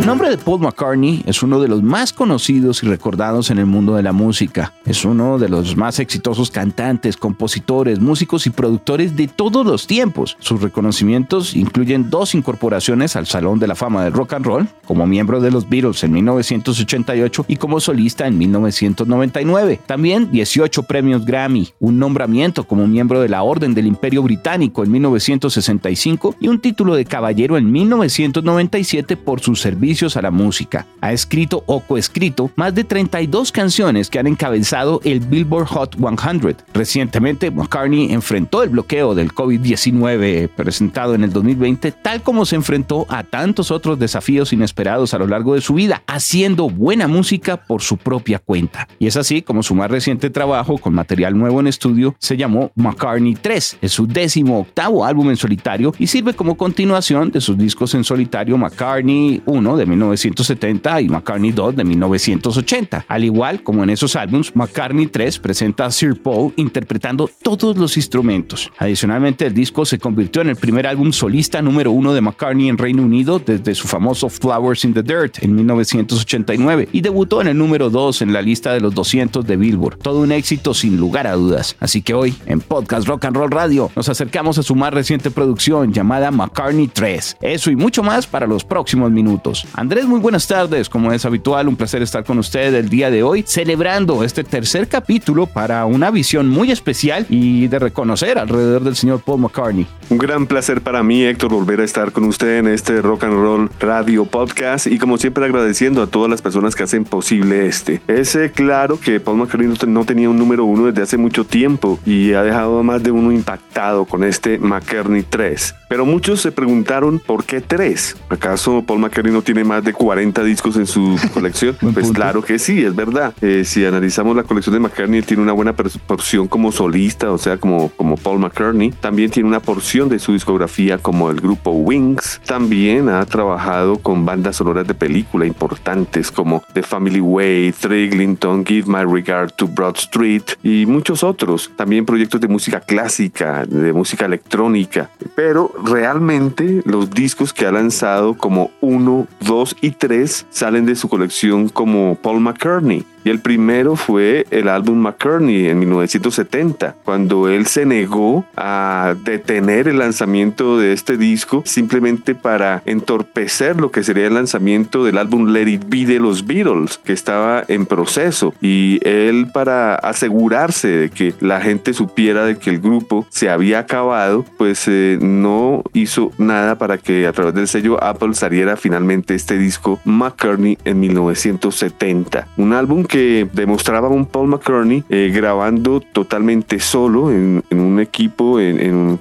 El nombre de Paul McCartney es uno de los más conocidos y recordados en el mundo de la música. Es uno de los más exitosos cantantes, compositores, músicos y productores de todos los tiempos. Sus reconocimientos incluyen dos incorporaciones al Salón de la Fama del Rock and Roll, como miembro de los Beatles en 1988 y como solista en 1999. También 18 premios Grammy, un nombramiento como miembro de la Orden del Imperio Británico en 1965 y un título de caballero en 1997 por su servicio a la música. Ha escrito o coescrito más de 32 canciones que han encabezado el Billboard Hot 100. Recientemente, McCartney enfrentó el bloqueo del COVID-19 presentado en el 2020, tal como se enfrentó a tantos otros desafíos inesperados a lo largo de su vida, haciendo buena música por su propia cuenta. Y es así como su más reciente trabajo con material nuevo en estudio se llamó McCartney 3. Es su décimo octavo álbum en solitario y sirve como continuación de sus discos en solitario McCartney 1 de 1970 y McCartney 2 de 1980. Al igual como en esos álbumes, McCartney 3 presenta a Sir Paul interpretando todos los instrumentos. Adicionalmente, el disco se convirtió en el primer álbum solista número uno de McCartney en Reino Unido desde su famoso Flowers in the Dirt en 1989 y debutó en el número 2 en la lista de los 200 de Billboard. Todo un éxito sin lugar a dudas. Así que hoy, en Podcast Rock and Roll Radio, nos acercamos a su más reciente producción llamada McCartney 3. Eso y mucho más para los próximos minutos. Andrés, muy buenas tardes. Como es habitual, un placer estar con usted el día de hoy, celebrando este tercer capítulo para una visión muy especial y de reconocer alrededor del señor Paul McCartney. Un gran placer para mí, Héctor, volver a estar con usted en este Rock and Roll Radio Podcast y como siempre agradeciendo a todas las personas que hacen posible este. Es eh, claro que Paul McCartney no tenía un número uno desde hace mucho tiempo y ha dejado más de uno impactado con este McCartney 3. Pero muchos se preguntaron por qué 3. ¿Acaso Paul McCartney no tiene más de 40 discos en su colección? pues claro que sí, es verdad. Eh, si analizamos la colección de McCartney, tiene una buena porción como solista, o sea, como, como Paul McCartney. También tiene una porción de su discografía como el grupo Wings. También ha trabajado con bandas sonoras de película importantes como The Family Way, Thriglington, Give My Regard to Broad Street y muchos otros. También proyectos de música clásica, de música electrónica. Pero realmente los discos que ha lanzado como uno, 2 y 3 salen de su colección como Paul McCartney. Y el primero fue el álbum McCartney en 1970, cuando él se negó a detener el lanzamiento de este disco simplemente para entorpecer lo que sería el lanzamiento del álbum Let It Be de los Beatles, que estaba en proceso. Y él para asegurarse de que la gente supiera de que el grupo se había acabado, pues eh, no hizo nada para que a través del sello Apple saliera finalmente este disco McCartney en 1970. Un álbum que demostraba un Paul McCartney eh, grabando totalmente solo en, un equipo,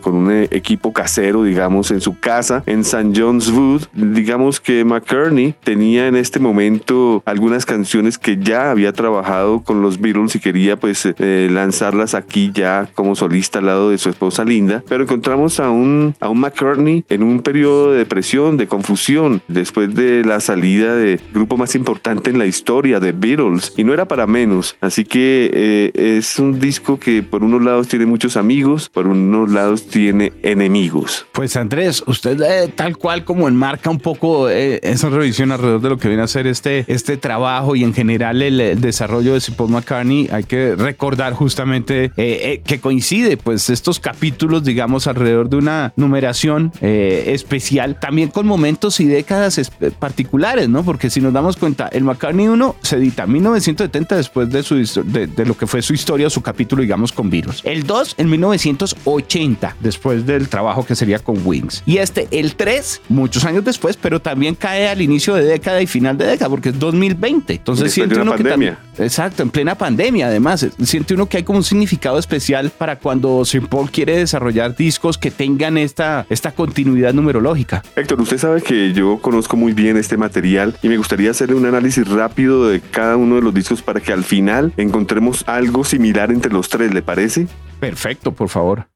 con un equipo casero, digamos, en su casa en St. John's Wood. Digamos que McCartney tenía en este momento algunas canciones que ya había trabajado con los Beatles y quería pues eh, lanzarlas aquí ya como solista al lado de su esposa Linda. Pero encontramos a un, a un McCartney en un periodo de depresión, de confusión, después de la salida del grupo más importante en la historia de Beatles y no era para menos. Así que eh, es un disco que por unos lados tiene muchos amigos, por unos lados tiene enemigos. Pues Andrés, usted eh, tal cual como enmarca un poco eh, esa revisión alrededor de lo que viene a ser este, este trabajo y en general el, desarrollo de Paul McCartney, hay que recordar justamente que coincide pues estos capítulos, digamos, alrededor de una numeración especial, también con momentos y décadas particulares, ¿no? Porque si nos damos cuenta, el McCartney 1 se edita en 1970 después de, su, de, de, lo que fue su historia, su capítulo, digamos, con Virus. El 2 en 1980, después del trabajo que sería con Wings. Y este, el 3, muchos años después, pero también cae al inicio de década y final de década, porque es 2020. Entonces siente uno pandemia. que también, Exacto, en plena pandemia además. Siente uno que hay como un significado especial para cuando St. Paul quiere desarrollar discos que tengan esta, esta continuidad numerológica. Héctor, usted sabe que yo conozco muy bien este material y me gustaría hacerle un análisis rápido de cada uno de los para que al final encontremos algo similar entre los tres, ¿le parece? Perfecto, por favor.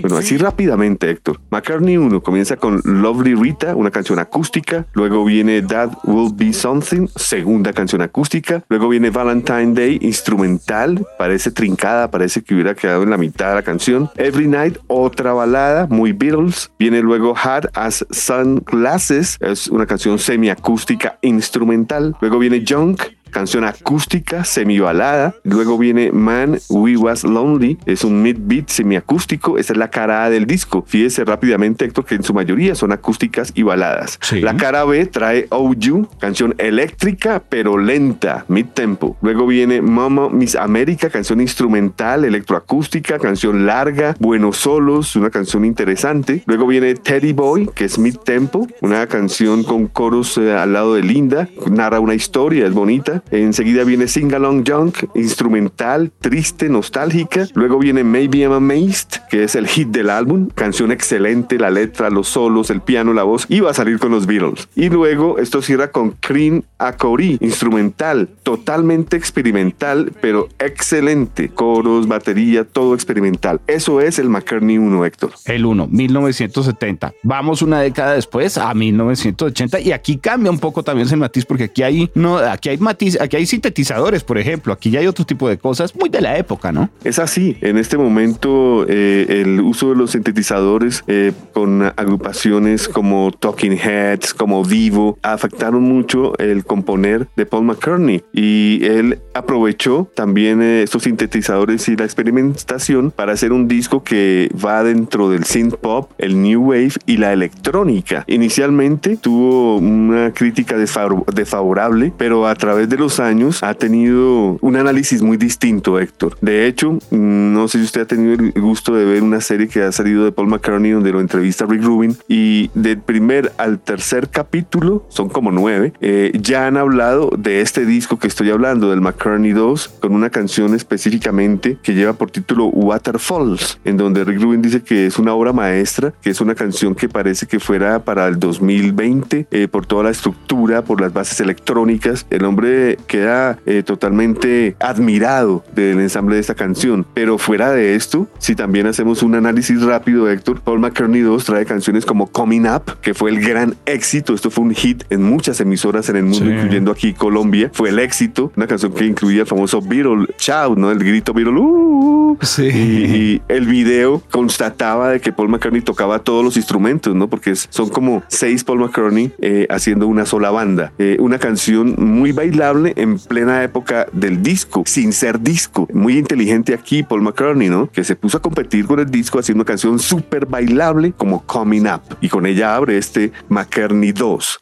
Bueno, así rápidamente, Héctor. McCartney 1 comienza con Lovely Rita, una canción acústica. Luego viene That Will Be Something, segunda canción acústica. Luego viene Valentine Day, instrumental. Parece trincada, parece que hubiera quedado en la mitad de la canción. Every Night, otra balada, muy Beatles. Viene luego Hard as Sunglasses, es una canción semiacústica instrumental. Luego viene Junk, canción acústica semibalada. Luego viene Man We Was Lonely, es un mid-beat semiacústico. Esta es la cara A del disco. Fíjese rápidamente, Héctor, que en su mayoría son acústicas y baladas. Sí. La cara B trae Oh You, canción eléctrica pero lenta, mid-tempo. Luego viene Mama Miss America, canción instrumental, electroacústica, canción larga, buenos solos, una canción interesante. Luego viene Teddy Boy, que es mid-tempo, una canción con coros eh, al lado de Linda, narra una historia, es bonita. Enseguida viene Sing Along Junk, instrumental, triste, nostálgica. Luego viene Maybe I'm Amazed, que es el hit del álbum. Canción excelente, la letra, los solos, el piano, la voz. Y va a salir con los Beatles. Y luego esto cierra con Cream Acori, instrumental, totalmente experimental, pero excelente. Coros, batería, todo experimental. Eso es el McCartney 1, Héctor. El 1, 1970. Vamos una década después a 1980 y aquí cambia un poco también ese matiz porque aquí hay no aquí hay matiz, aquí hay sintetizadores, por ejemplo, aquí ya hay otro tipo de cosas muy de la época, ¿no? Es así, en este momento eh, el uso de los sintetizadores eh, con agrupaciones como Talking Heads, como Vivo, afectaron mucho el componer de Paul McCartney y él aprovechó también eh, estos sintetizadores y la experimentación para hacer un disco que va dentro del synth pop, el new wave y la electrónica. Inicialmente tuvo una crítica desfavor- desfavorable, pero a través de los años ha tenido un análisis muy distinto, Héctor. De hecho, no sé si usted ha tenido el gusto de ver una serie que ha salido de Paul McCartney donde lo entrevista Rick Rubin y del primer al tercer capítulo, son como nueve, eh, ya han hablado de este disco que estoy hablando, del McCartney 2, con una canción específicamente que lleva por título Waterfalls, en donde Rick Rubin dice que es una obra maestra, que es una canción que parece que fuera para el 2020, eh, por toda la estructura, por las bases electrónicas. El hombre queda eh, totalmente admirado del ensamble de esta canción. Pero fuera de esto, si también hacemos un análisis rápido, Héctor, Paul McCartney 2 trae canciones como Coming Up, que fue el gran éxito. Esto fue un hit en muchas emisoras en el mundo, Sí. incluyendo aquí Colombia. Fue el éxito. Una canción que incluía el famoso Beatle Shout, ¿no? El grito Beatle. "Uh". Sí. Y, y el video constataba de que Paul McCartney tocaba todos los instrumentos, ¿no? Porque son como seis Paul McCartney eh, haciendo una sola banda. Eh, una canción muy bailable en plena época del disco, sin ser disco. Muy inteligente aquí Paul McCartney, ¿no? Que se puso a competir con el disco haciendo una canción súper bailable como Coming Up. Y con ella abre este McCartney 2.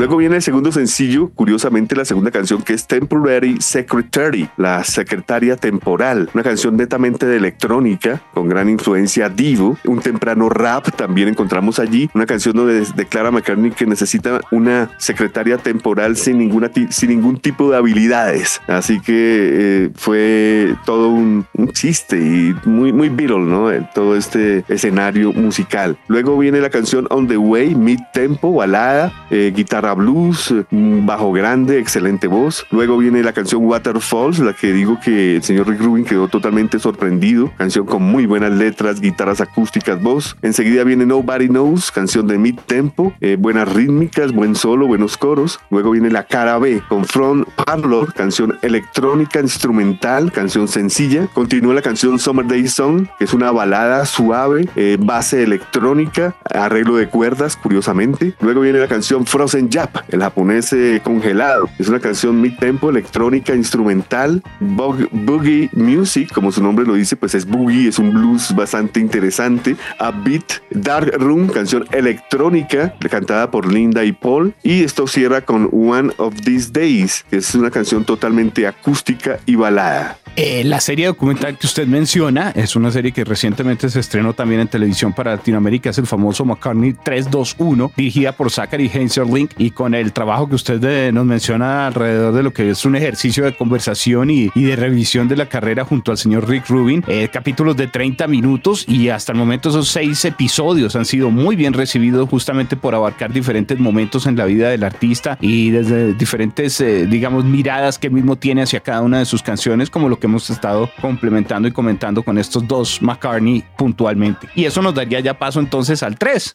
Luego viene el segundo sencillo, curiosamente la segunda canción que es Temporary Secretary, la secretaria temporal, una canción netamente de electrónica con gran influencia divo, un temprano rap también encontramos allí, una canción donde declara McCartney que necesita una secretaria temporal sin ninguna sin ningún tipo de habilidades, así que eh, fue todo un, un chiste y muy muy Beatle, ¿no? Eh, Todo este escenario musical. Luego viene la canción On the Way, mid tempo, balada, eh, guitarra blues, un bajo grande, excelente voz. Luego viene la canción Waterfalls, la que digo que el señor Rick Rubin quedó totalmente sorprendido. Canción con muy buenas letras, guitarras acústicas, voz. Enseguida viene Nobody Knows, canción de mid tempo, eh, buenas rítmicas, buen solo, buenos coros. Luego viene la cara B con Front Parlor, canción electrónica instrumental, canción sencilla. Continúa la canción Summer Day Song, que es una balada suave, eh, base electrónica, arreglo de cuerdas, curiosamente. Luego viene la canción Frozen El japonés eh, congelado. Es una canción mid-tempo, electrónica, instrumental, boogie music, como su nombre lo dice, pues es boogie, es un blues bastante interesante. A Beat, Dark Room, canción electrónica, cantada por Linda y Paul. Y esto cierra con One of These Days, que es una canción totalmente acústica y balada. Eh, la serie documental que usted menciona es una serie que recientemente se estrenó también en televisión para Latinoamérica, es el famoso McCartney 321, dirigida por Zachary Link y con el trabajo que usted eh, nos menciona alrededor de lo que es un ejercicio de conversación y, de revisión de la carrera junto al señor Rick Rubin, eh, capítulos de 30 minutos y hasta el momento esos seis episodios han sido muy bien recibidos justamente por abarcar diferentes momentos en la vida del artista y desde diferentes, digamos, miradas que él mismo tiene hacia cada una de sus canciones, como lo que hemos estado complementando y comentando con estos dos McCartney puntualmente. Y eso nos daría ya paso entonces al 3.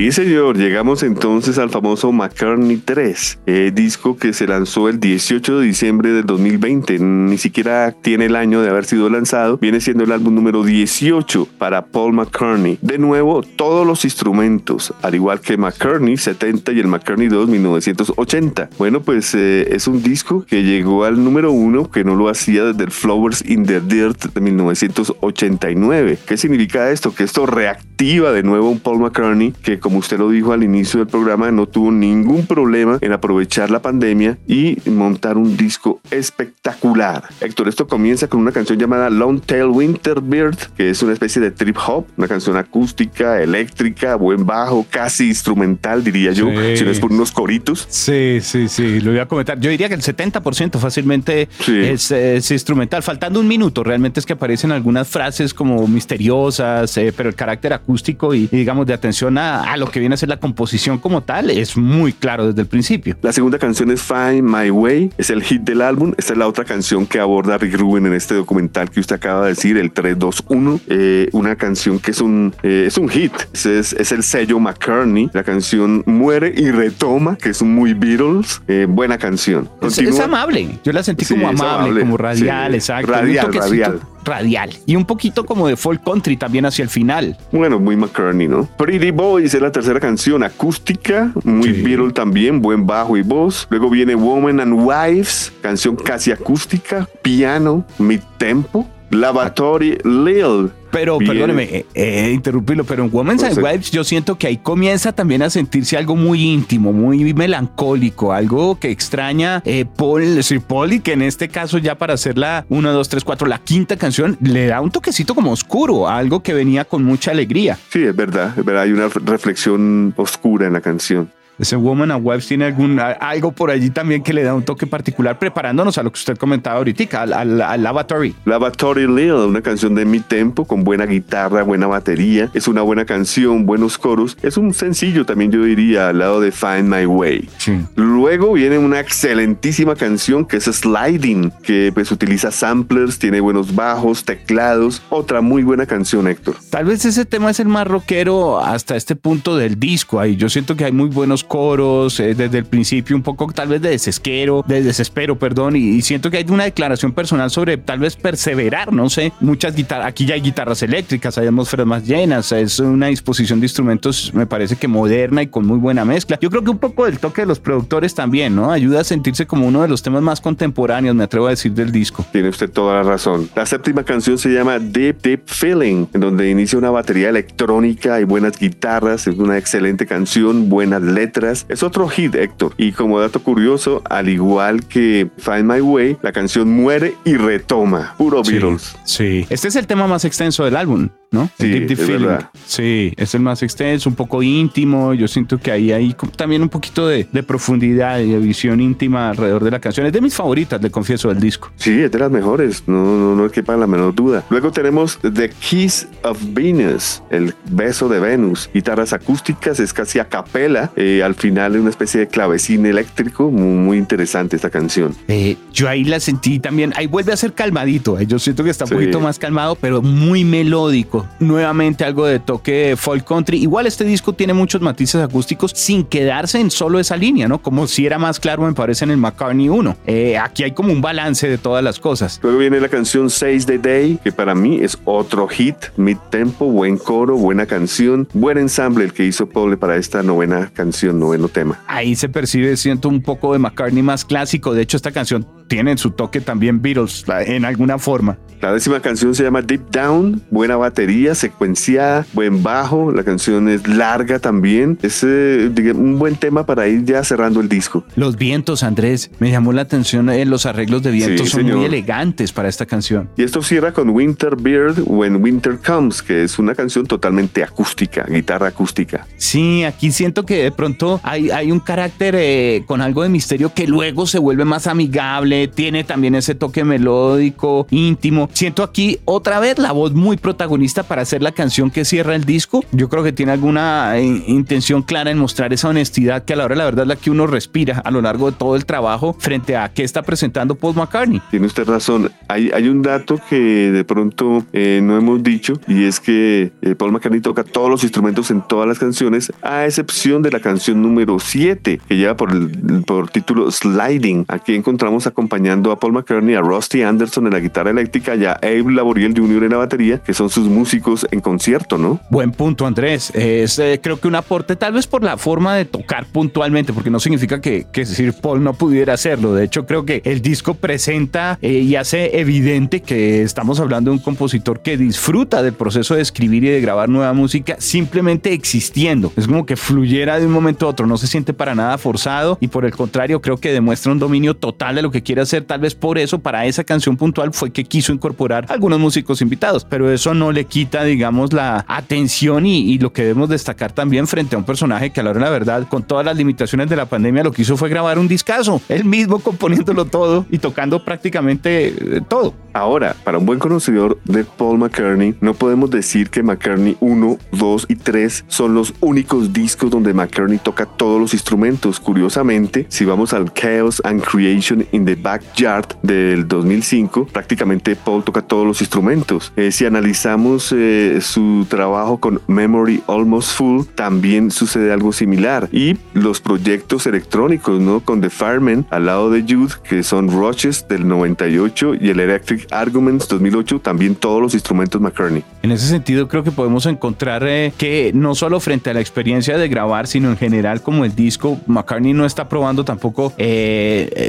Sí, señor, llegamos entonces al famoso McCartney 3, eh, disco que se lanzó el 18 de diciembre del 2020, ni siquiera tiene el año de haber sido lanzado, viene siendo el álbum número 18 para Paul McCartney. De nuevo, todos los instrumentos, al igual que McCartney 70 y el McCartney 2 1980. Bueno, pues eh, es un disco que llegó al número 1, que no lo hacía desde el Flowers in the Dirt de 1989. ¿Qué significa esto? Que esto reactiva de nuevo un Paul McCartney que como usted lo dijo al inicio del programa, no tuvo ningún problema en aprovechar la pandemia y montar un disco espectacular. Héctor, esto comienza con una canción llamada Long Tail Winterbird, que es una especie de trip hop, una canción acústica, eléctrica, buen bajo, casi instrumental, diría yo, si no es por unos coritos. Sí, sí, sí, lo voy a comentar. Yo diría que el 70% fácilmente es, instrumental, faltando un minuto, realmente es que aparecen algunas frases como misteriosas, eh, pero el carácter acústico y, digamos de atención a, a lo que viene a ser la composición como tal es muy claro desde el principio. La segunda canción es Find My Way, es el hit del álbum. Esta es la otra canción que aborda Rick Rubin en este documental que usted acaba de decir, el 321. Eh, una canción que es un, eh, es un hit, es, es, el sello McCartney. La canción Muere y Retoma, que es un muy Beatles. Eh, buena canción. Es, amable, yo la sentí como amable, como radial, exacto. Radial, radial radial y un poquito como de folk country también hacia el final. Bueno, muy McCartney, ¿no? Pretty Boys es la tercera canción acústica, muy Beatle también, buen bajo y voz. Luego viene Woman and Wives, canción casi acústica, piano, mid tempo. Lavatory Lil, pero, perdóneme, eh, eh, interrumpirlo, pero en Women's and Wives yo siento que ahí comienza también a sentirse algo muy íntimo, muy melancólico, algo que extraña eh, Paul, Sir Paul, y que en este caso ya para hacer la 1, 2, 3, 4, la quinta canción, le da un toquecito como oscuro, algo que venía con mucha alegría. Sí, es verdad, es verdad, hay una reflexión oscura en la canción. Ese Woman and Wives tiene algún, algo por allí también que le da un toque particular, preparándonos a lo que usted comentaba ahorita, al, al, Lavatory. Lavatory Lil, una canción de mi tempo, con buena guitarra, buena batería. Es una buena canción, buenos coros. Es un sencillo también, yo diría, al lado de Find My Way. Luego viene una excelentísima canción que es Sliding, que pues utiliza samplers, tiene buenos bajos, teclados. Otra muy buena canción, Héctor. Tal vez ese tema es el más rockero hasta este punto del disco. Ahí yo siento que hay muy buenos coros, eh, desde el principio un poco tal vez de desespero, de desespero, perdón, y, siento que hay una declaración personal sobre tal vez perseverar, no sé, muchas guitarras, aquí ya hay guitarras eléctricas, hay atmósferas más llenas, es una disposición de instrumentos, me parece que moderna y con muy buena mezcla. Yo creo que un poco del toque de los productores también, ¿no? Ayuda a sentirse como uno de los temas más contemporáneos, me atrevo a decir, del disco. Tiene usted toda la razón. La séptima canción se llama Deep Deep Feeling, en donde inicia una batería electrónica y buenas guitarras, es una excelente canción, buenas letras es otro hit, Héctor. Y como dato curioso, al igual que Find My Way, la canción muere y retoma. Puro Beatles. Sí. Este es el tema más extenso del álbum. ¿No? Sí, es verdad. Sí, es el más extenso, un poco íntimo. Yo siento que ahí hay también un poquito de, profundidad y de visión íntima alrededor de la canción. Es de mis favoritas, le confieso, del disco. Sí, es de las mejores, no, no, no quepa la menor duda. Luego tenemos The Kiss of Venus, el beso de Venus. Guitarras acústicas, es casi a capela. Eh, al final es una especie de clavecín eléctrico. Muy, interesante esta canción. Eh, yo ahí la sentí también. Ahí vuelve a ser calmadito. Eh, yo siento que está un poquito más calmado, pero muy melódico acústico, nuevamente algo de toque folk country. Igual este disco tiene muchos matices acústicos sin quedarse en solo esa línea, ¿no? Como si era más claro, me parece, en el McCartney 1. Eh, aquí hay como un balance de todas las cosas. Luego viene la canción Says the Day, que para mí es otro hit, mid tempo, buen coro, buena canción, buen ensamble el que hizo Paul para esta novena canción, noveno tema. Ahí se percibe, siento un poco de McCartney más clásico. De hecho, esta canción tiene en su toque también Beatles en alguna forma. La décima canción se llama Deep Down, buena batería, secuenciada, buen bajo, la canción es larga también, es eh, un buen tema para ir ya cerrando el disco. Los vientos, Andrés, me llamó la atención, en eh, los arreglos de vientos son muy elegantes para esta canción. Y esto cierra con Winter Beard When Winter Comes, que es una canción totalmente acústica, guitarra acústica. Sí, aquí siento que de pronto hay, hay un carácter eh, con algo de misterio que luego se vuelve más amigable, tiene también ese toque melódico, íntimo Siento aquí otra vez la voz muy protagonista para hacer la canción que cierra el disco. Yo creo que tiene alguna eh, intención clara en mostrar esa honestidad que a la hora la verdad es la que uno respira a lo largo de todo el trabajo frente a qué está presentando Paul McCartney. Tiene usted razón. Hay, hay un dato que de pronto eh, no hemos dicho y es que eh, Paul McCartney toca todos los instrumentos en todas las canciones a excepción de la canción número 7 que lleva por, el, por título Sliding. Aquí encontramos acompañando a Paul McCartney a Rusty Anderson en la guitarra eléctrica y a Abe Laboriel Jr. en la batería, que son sus músicos en concierto, ¿no? Buen punto, Andrés. Es eh, creo que un aporte, tal vez por la forma de tocar puntualmente, porque no significa que, que Sir Paul no pudiera hacerlo. De hecho, creo que el disco presenta eh, y hace evidente que estamos hablando de un compositor que disfruta del proceso de escribir y de grabar nueva música simplemente existiendo. Es como que fluyera de un momento a otro, no se siente para nada forzado y por el contrario, creo que demuestra un dominio total de lo que quiere hacer. Tal vez por eso, para esa canción puntual, fue que quiso incorporar algunos músicos invitados, pero eso no le quita, digamos, la atención y, lo que debemos destacar también frente a un personaje que a la hora de la verdad, con todas las limitaciones de la pandemia, lo que hizo fue grabar un discazo, él mismo componiéndolo todo y tocando prácticamente eh, todo. Ahora, para un buen conocedor de Paul McCartney, no podemos decir que McCartney 1, 2 y 3 son los únicos discos donde McCartney toca todos los instrumentos. Curiosamente, si vamos al Chaos and Creation in the Backyard del 2005, prácticamente Paul toca todos los instrumentos. Eh, si analizamos eh, su trabajo con Memory Almost Full, también sucede algo similar. Y los proyectos electrónicos, ¿no? Con The Fireman al lado de Youth, que son Roches del 98 y el Electric Arguments 2008, también todos los instrumentos McCartney. En ese sentido, creo que podemos encontrar eh, que no solo frente a la experiencia de grabar, sino en general como el disco, McCartney no está probando tampoco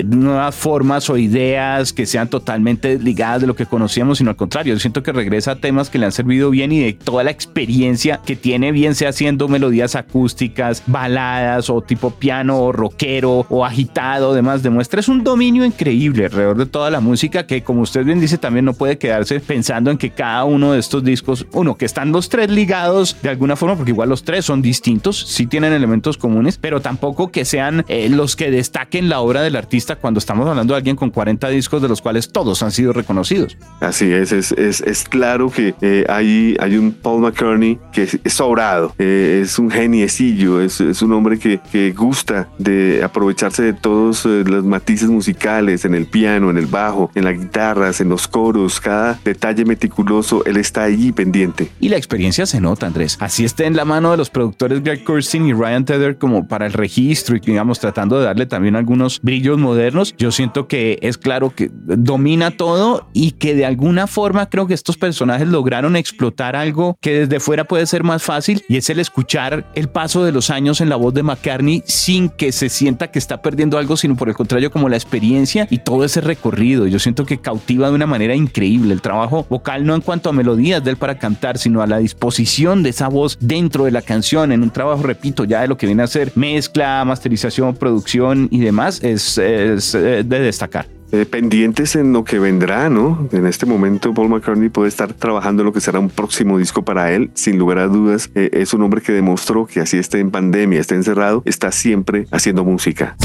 nuevas formas o ideas que sean totalmente ligadas de lo que conocíamos, sino al contrario, yo siento que regresa a temas que le han servido bien y de toda la experiencia que tiene, bien sea haciendo melodías acústicas, baladas o tipo piano o rockero o agitado, demás, demuestra es un dominio increíble alrededor de toda la música que como usted bien dice también no puede quedarse pensando en que cada uno de estos discos, uno, que están los tres ligados de alguna forma, porque igual los tres son distintos, sí tienen elementos comunes, pero tampoco que sean eh, los que destaquen la obra del artista cuando estamos hablando de alguien con 40 discos de los cuales todos han sido reconocidos. Así es, es, es, es claro que eh, hay, hay un Paul McCartney que es, sobrado, eh, es un geniecillo, es, es un hombre que, que, gusta de aprovecharse de todos eh, los matices musicales, en el piano, en el bajo, en las guitarras, en los coros, cada detalle meticuloso, él está ahí pendiente. Y la experiencia se nota, Andrés. Así está en la mano de los productores Greg Kurstin y Ryan Tether como para el registro y digamos tratando de darle también algunos brillos modernos. Yo siento que es claro que domina todo y que de alguna forma creo que estos personajes lograron explotar algo que desde fuera puede ser más fácil y es el escuchar el paso de los años en la voz de McCartney sin que se sienta que está perdiendo algo, sino por el contrario como la experiencia y todo ese recorrido. Yo siento que cautiva de una manera increíble el trabajo vocal, no en cuanto a melodías de él para cantar, sino a la disposición de esa voz dentro de la canción, en un trabajo, repito, ya de lo que viene a ser mezcla, masterización, producción y demás, es, es eh, de destacar. Eh, pendientes en lo que vendrá, ¿no? En este momento Paul McCartney puede estar trabajando en lo que será un próximo disco para él, sin lugar a dudas. Eh, es un hombre que demostró que así esté en pandemia, esté encerrado, está siempre haciendo música.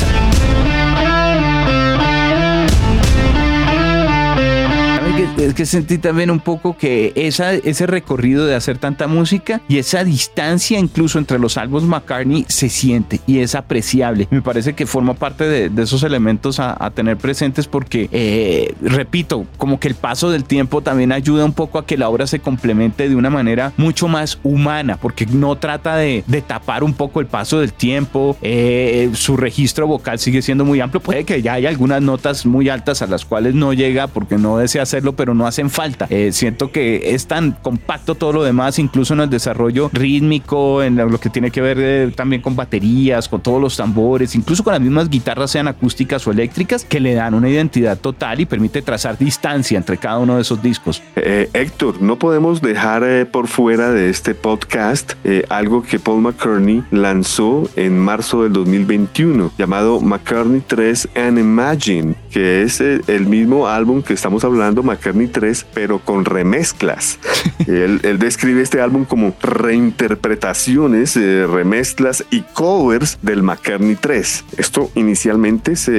Es que sentí también un poco que esa, ese recorrido de hacer tanta música y esa distancia incluso entre los álbumes McCartney se siente y es apreciable. Me parece que forma parte de, esos elementos a, tener presentes porque, eh, repito, como que el paso del tiempo también ayuda un poco a que la obra se complemente de una manera mucho más humana, porque no trata de, tapar un poco el paso del tiempo, eh, su registro vocal sigue siendo muy amplio, puede que ya haya algunas notas muy altas a las cuales no llega porque no desea hacerlo, pero no hacen falta. Eh, siento que es tan compacto todo lo demás, incluso en el desarrollo rítmico, en lo que tiene que ver eh, también con baterías, con todos los tambores, incluso con las mismas guitarras, sean acústicas o eléctricas, que le dan una identidad total y permite trazar distancia entre cada uno de esos discos. Eh, Héctor, no podemos dejar por fuera de este podcast algo que Paul McCartney lanzó en marzo del 2021, llamado McCartney 3 and Imagine, que es el mismo álbum que estamos hablando, McCartney 3, pero con remezclas. él, él, describe este álbum como reinterpretaciones, eh, remezclas y covers del McCartney 3. Esto inicialmente se,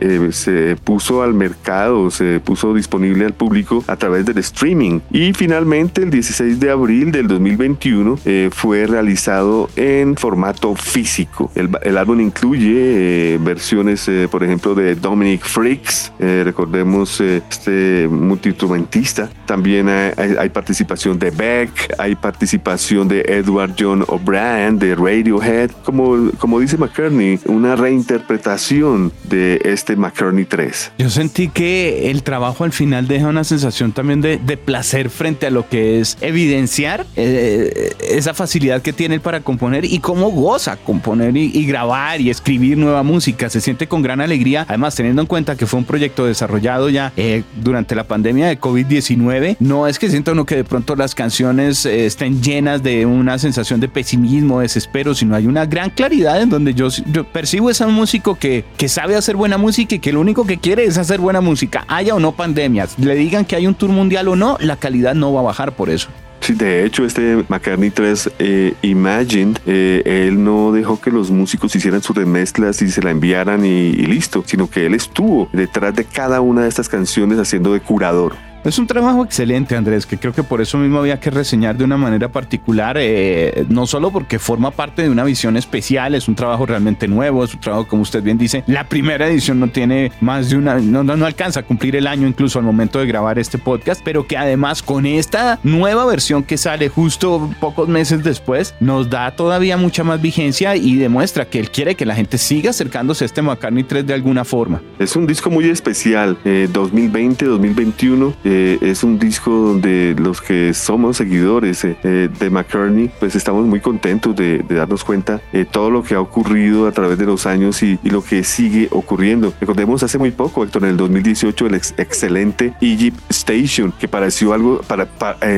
eh, se puso al mercado, se puso disponible al público a través del streaming y finalmente el 16 de abril del 2021 eh, fue realizado en formato físico. El, el álbum incluye versiones, por ejemplo, de Dominic Freaks, recordemos este multiinstrumentista. También hay, hay participación de Beck, hay participación de Edward John O'Brien de Radiohead, como, como dice McCartney, una reinterpretación de este McCartney 3. Yo sentí que el trabajo al final deja una sensación también de, de placer frente a lo que es evidenciar eh, esa facilidad que tiene para componer y cómo goza componer y, grabar y escribir nueva música. Se siente con gran alegría, además teniendo en cuenta que fue un proyecto desarrollado ya eh, durante la pandemia de COVID-19. No es que sienta uno que de pronto las canciones eh, estén llenas de una sensación de pesimismo, desespero, sino hay una gran claridad en donde yo, yo percibo ese músico que, que sabe hacer buena música y que lo único que quiere es hacer buena música, haya o no pandemias, le digan que hay un tour mundial o no, la calidad no va a bajar por eso. Sí, de hecho, este McCartney 3 eh, Imagine, eh, él no dejó que los músicos hicieran sus remezclas y se la enviaran y listo, sino que él estuvo detrás de cada una de estas canciones haciendo de curador. Es un trabajo excelente, Andrés, que creo que por eso mismo había que reseñar de una manera particular, eh, no solo porque forma parte de una visión especial, es un trabajo realmente nuevo, es un trabajo, como usted bien dice, la primera edición no tiene más de una, no, no, alcanza a cumplir el año incluso al momento de grabar este podcast, pero que además con esta nueva versión que sale justo pocos meses después, nos da todavía mucha más vigencia y demuestra que él quiere que la gente siga acercándose a este McCartney 3 de alguna forma. Es un disco muy especial, 2020, 2021. Eh, es un disco donde los que somos seguidores eh, eh, de McCartney, pues estamos muy contentos de, darnos cuenta de todo lo que ha ocurrido a través de los años y, lo que sigue ocurriendo. Recordemos hace muy poco, Héctor, en el 2018, el excelente Egypt Station, que pareció algo,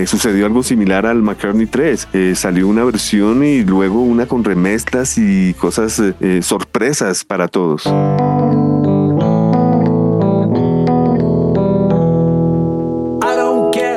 sucedió algo similar al McCartney 3. salió una versión y luego una con remezclas y cosas sorpresas para todos.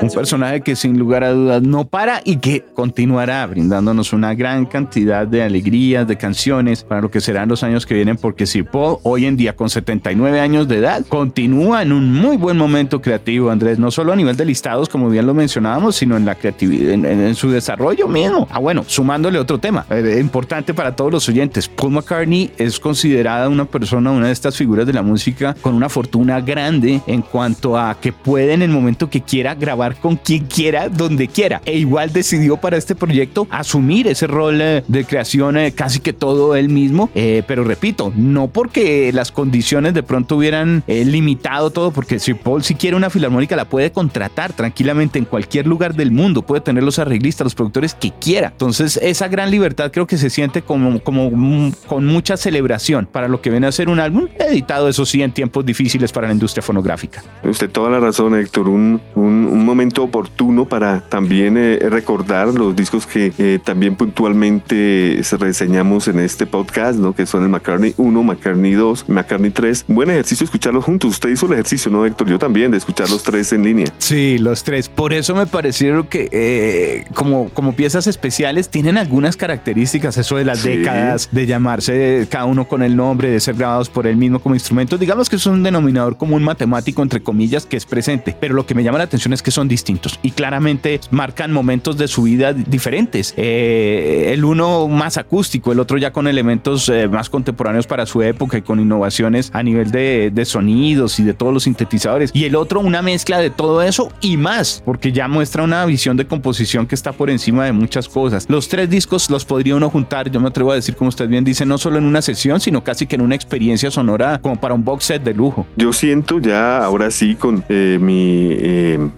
Un personaje que sin lugar a dudas no para y que continuará brindándonos una gran cantidad de alegrías, de canciones para lo que serán los años que vienen, porque si Paul hoy en día con 79 años de edad continúa en un muy buen momento creativo, Andrés, no solo a nivel de listados, como bien lo mencionábamos, sino en la creatividad, en, su desarrollo mismo. Ah, bueno, sumándole otro tema eh, importante para todos los oyentes, Paul McCartney es considerada una persona, una de estas figuras de la música con una fortuna grande en cuanto a que puede en el momento que quiera grabar con quien quiera, donde quiera. E igual decidió para este proyecto asumir ese rol eh, de creación eh, casi que todo él mismo. Eh, pero repito, no porque las condiciones de pronto hubieran limitado todo, porque si Paul si quiere una filarmónica la puede contratar tranquilamente en cualquier lugar del mundo, puede tener los arreglistas, los productores que quiera. Entonces esa gran libertad creo que se siente como, como mm, con mucha celebración para lo que viene a ser un álbum editado, eso sí, en tiempos difíciles para la industria fonográfica. Usted toda la razón, Héctor. Un, un, un momento momento oportuno para también eh, recordar los discos que eh, también puntualmente reseñamos en este podcast, ¿no? Que son el McCartney 1, McCartney 2, McCartney 3. Buen ejercicio escucharlos juntos. Usted hizo el ejercicio, ¿no, Héctor? Yo también, de escuchar los tres en línea. Sí, los tres. Por eso me parecieron que eh, como, como piezas especiales tienen algunas características, eso de las décadas, de llamarse cada uno con el nombre, de ser grabados por él mismo como instrumento. Digamos que es un denominador común matemático, entre comillas, que es presente. Pero lo que me llama la atención es que son distintos y claramente marcan momentos de su vida diferentes. Eh, el uno más acústico, el otro ya con elementos eh, más contemporáneos para su época y con innovaciones a nivel de, sonidos y de todos los sintetizadores. Y el otro una mezcla de todo eso y más, porque ya muestra una visión de composición que está por encima de muchas cosas. Los tres discos los podría uno juntar, yo me atrevo a decir, como usted bien dice, no solo en una sesión, sino casi que en una experiencia sonora como para un box set de lujo. Yo siento ya, ahora sí, con eh, mi eh,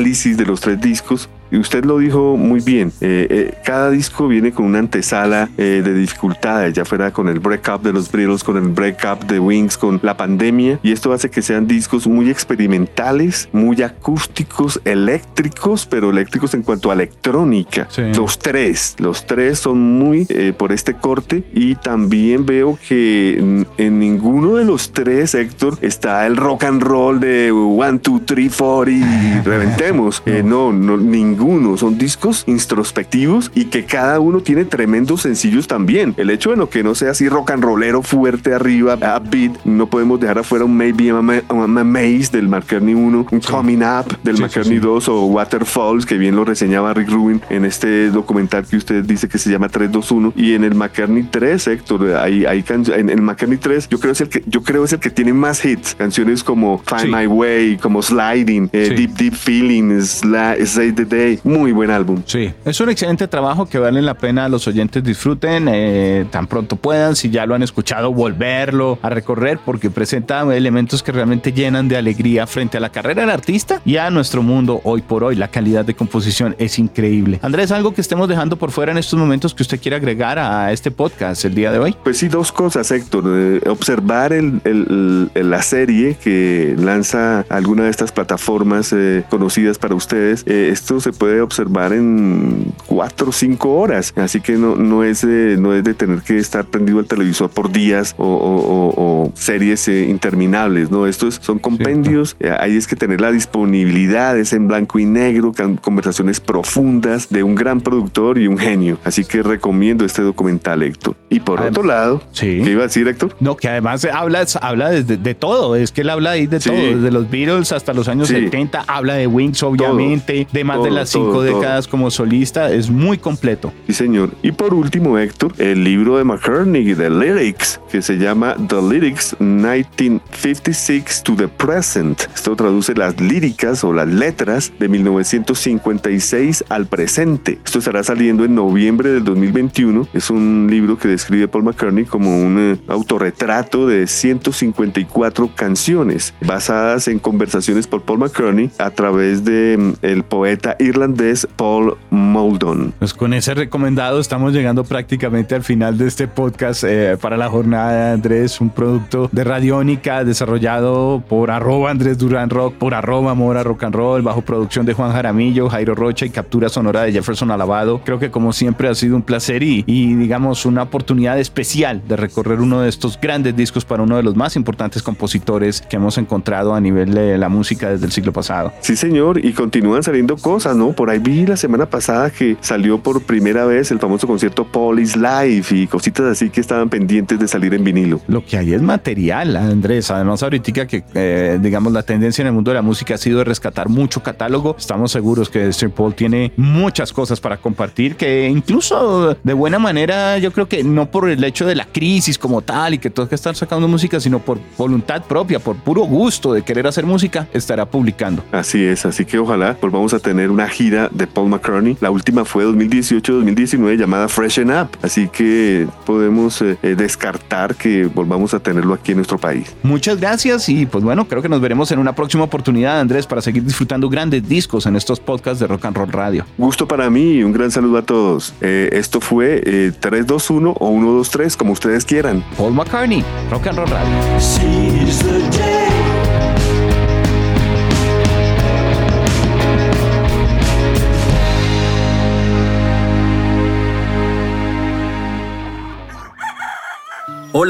análisis de los tres discos, usted lo dijo muy bien, eh, eh, cada disco viene con una antesala eh, de dificultades, ya fuera con el breakup de los Beatles, con el breakup de Wings, con la pandemia, y esto hace que sean discos muy experimentales, muy acústicos, eléctricos, pero eléctricos en cuanto a electrónica. Los tres, los tres son muy por este corte y también veo que en, ninguno de los tres, Héctor, está el rock and roll de one, two, three, four y reventemos. no, no, ninguno. Son discos introspectivos y que cada uno tiene tremendos sencillos también. El hecho de lo que no sea así rock and rollero fuerte arriba, upbeat, no podemos dejar afuera un Maybe I'm a, Maze del McCartney 1, un Coming Up del McCartney 2 o Waterfalls, que bien lo reseñaba Rick Rubin en este documental que usted dice que se llama 321 y en el McCartney 3, Héctor, hay, hay en el McCartney 3 yo creo es el que yo creo es el que tiene más hits, canciones como Find My Way, como Sliding, eh, Deep Deep Feeling, Say the Day muy buen álbum. Sí, es un excelente trabajo que vale la pena los oyentes disfruten eh, tan pronto puedan, si ya lo han escuchado, volverlo a recorrer porque presenta elementos que realmente llenan de alegría frente a la carrera del artista y a nuestro mundo hoy por hoy. La calidad de composición es increíble. Andrés, algo que estemos dejando por fuera en estos momentos que usted quiera agregar a este podcast el día de hoy. Pues sí, dos cosas, Héctor. Eh, observar el, la serie que lanza alguna de estas plataformas eh, conocidas para ustedes. esto se puede observar en cuatro o cinco horas. Así que no, no, es, de, no es de tener que estar prendido el televisor por días o, series eh, interminables. No, estos son compendios. Eh, ahí es que tener la disponibilidad, es en blanco y negro, conversaciones profundas de un gran productor y un genio. Así que recomiendo este documental, Héctor. Y por otro lado, ¿qué iba a decir, Héctor? No, que además habla, habla de, de, todo. Es que él habla ahí de todo, desde los Beatles hasta los años 70. Habla de Wings, obviamente, de más de las cinco décadas como solista, es muy completo. Sí, señor. Y por último, Héctor, el libro de McCartney, The Lyrics, que se llama The Lyrics 1956 to the Present. Esto traduce las líricas o las letras de 1956 al presente. Esto estará saliendo en noviembre del 2021. Es un libro que describe Paul McCartney como un eh, autorretrato de 154 canciones basadas en conversaciones por Paul McCartney a través de mm, el poeta irlandés irlandés Paul Moldon. Pues con ese recomendado estamos llegando prácticamente al final de este podcast eh, para la jornada de Andrés, un producto de Radiónica desarrollado por arroba Andrés Durán Rock, por arroba Mora Rock and Roll, bajo producción de Juan Jaramillo, Jairo Rocha y captura sonora de Jefferson Alabado. Creo que como siempre ha sido un placer y, y digamos una oportunidad especial de recorrer uno de estos grandes discos para uno de los más importantes compositores que hemos encontrado a nivel de la música desde el siglo pasado. Sí, señor, y continúan saliendo cosas, ¿no? Por ahí vi la semana pasada que salió por primera vez el famoso concierto Police Live y cositas así que estaban pendientes de salir en vinilo. Lo que hay es material, Andrés. Además, ahorita que, eh, digamos, la tendencia en el mundo de la música ha sido de rescatar mucho catálogo. Estamos seguros que Sir Paul tiene muchas cosas para compartir que incluso de buena manera, yo creo que no por el hecho de la crisis como tal y que todos que estar sacando música, sino por voluntad propia, por puro gusto de querer hacer música, estará publicando. Así es, así que ojalá volvamos a tener una gira de Paul McCartney. La última fue 2018-2019 llamada Freshen Up. Así que podemos eh, eh, descartar que volvamos a tenerlo aquí en nuestro país. Muchas gracias y pues bueno, creo que nos veremos en una próxima oportunidad, Andrés, para seguir disfrutando grandes discos en estos podcats de Rock and Roll Radio. Gusto para mí y un gran saludo a todos. Eh, esto fue 321 o 123, como ustedes quieran. Paul McCartney, Rock and Roll Radio.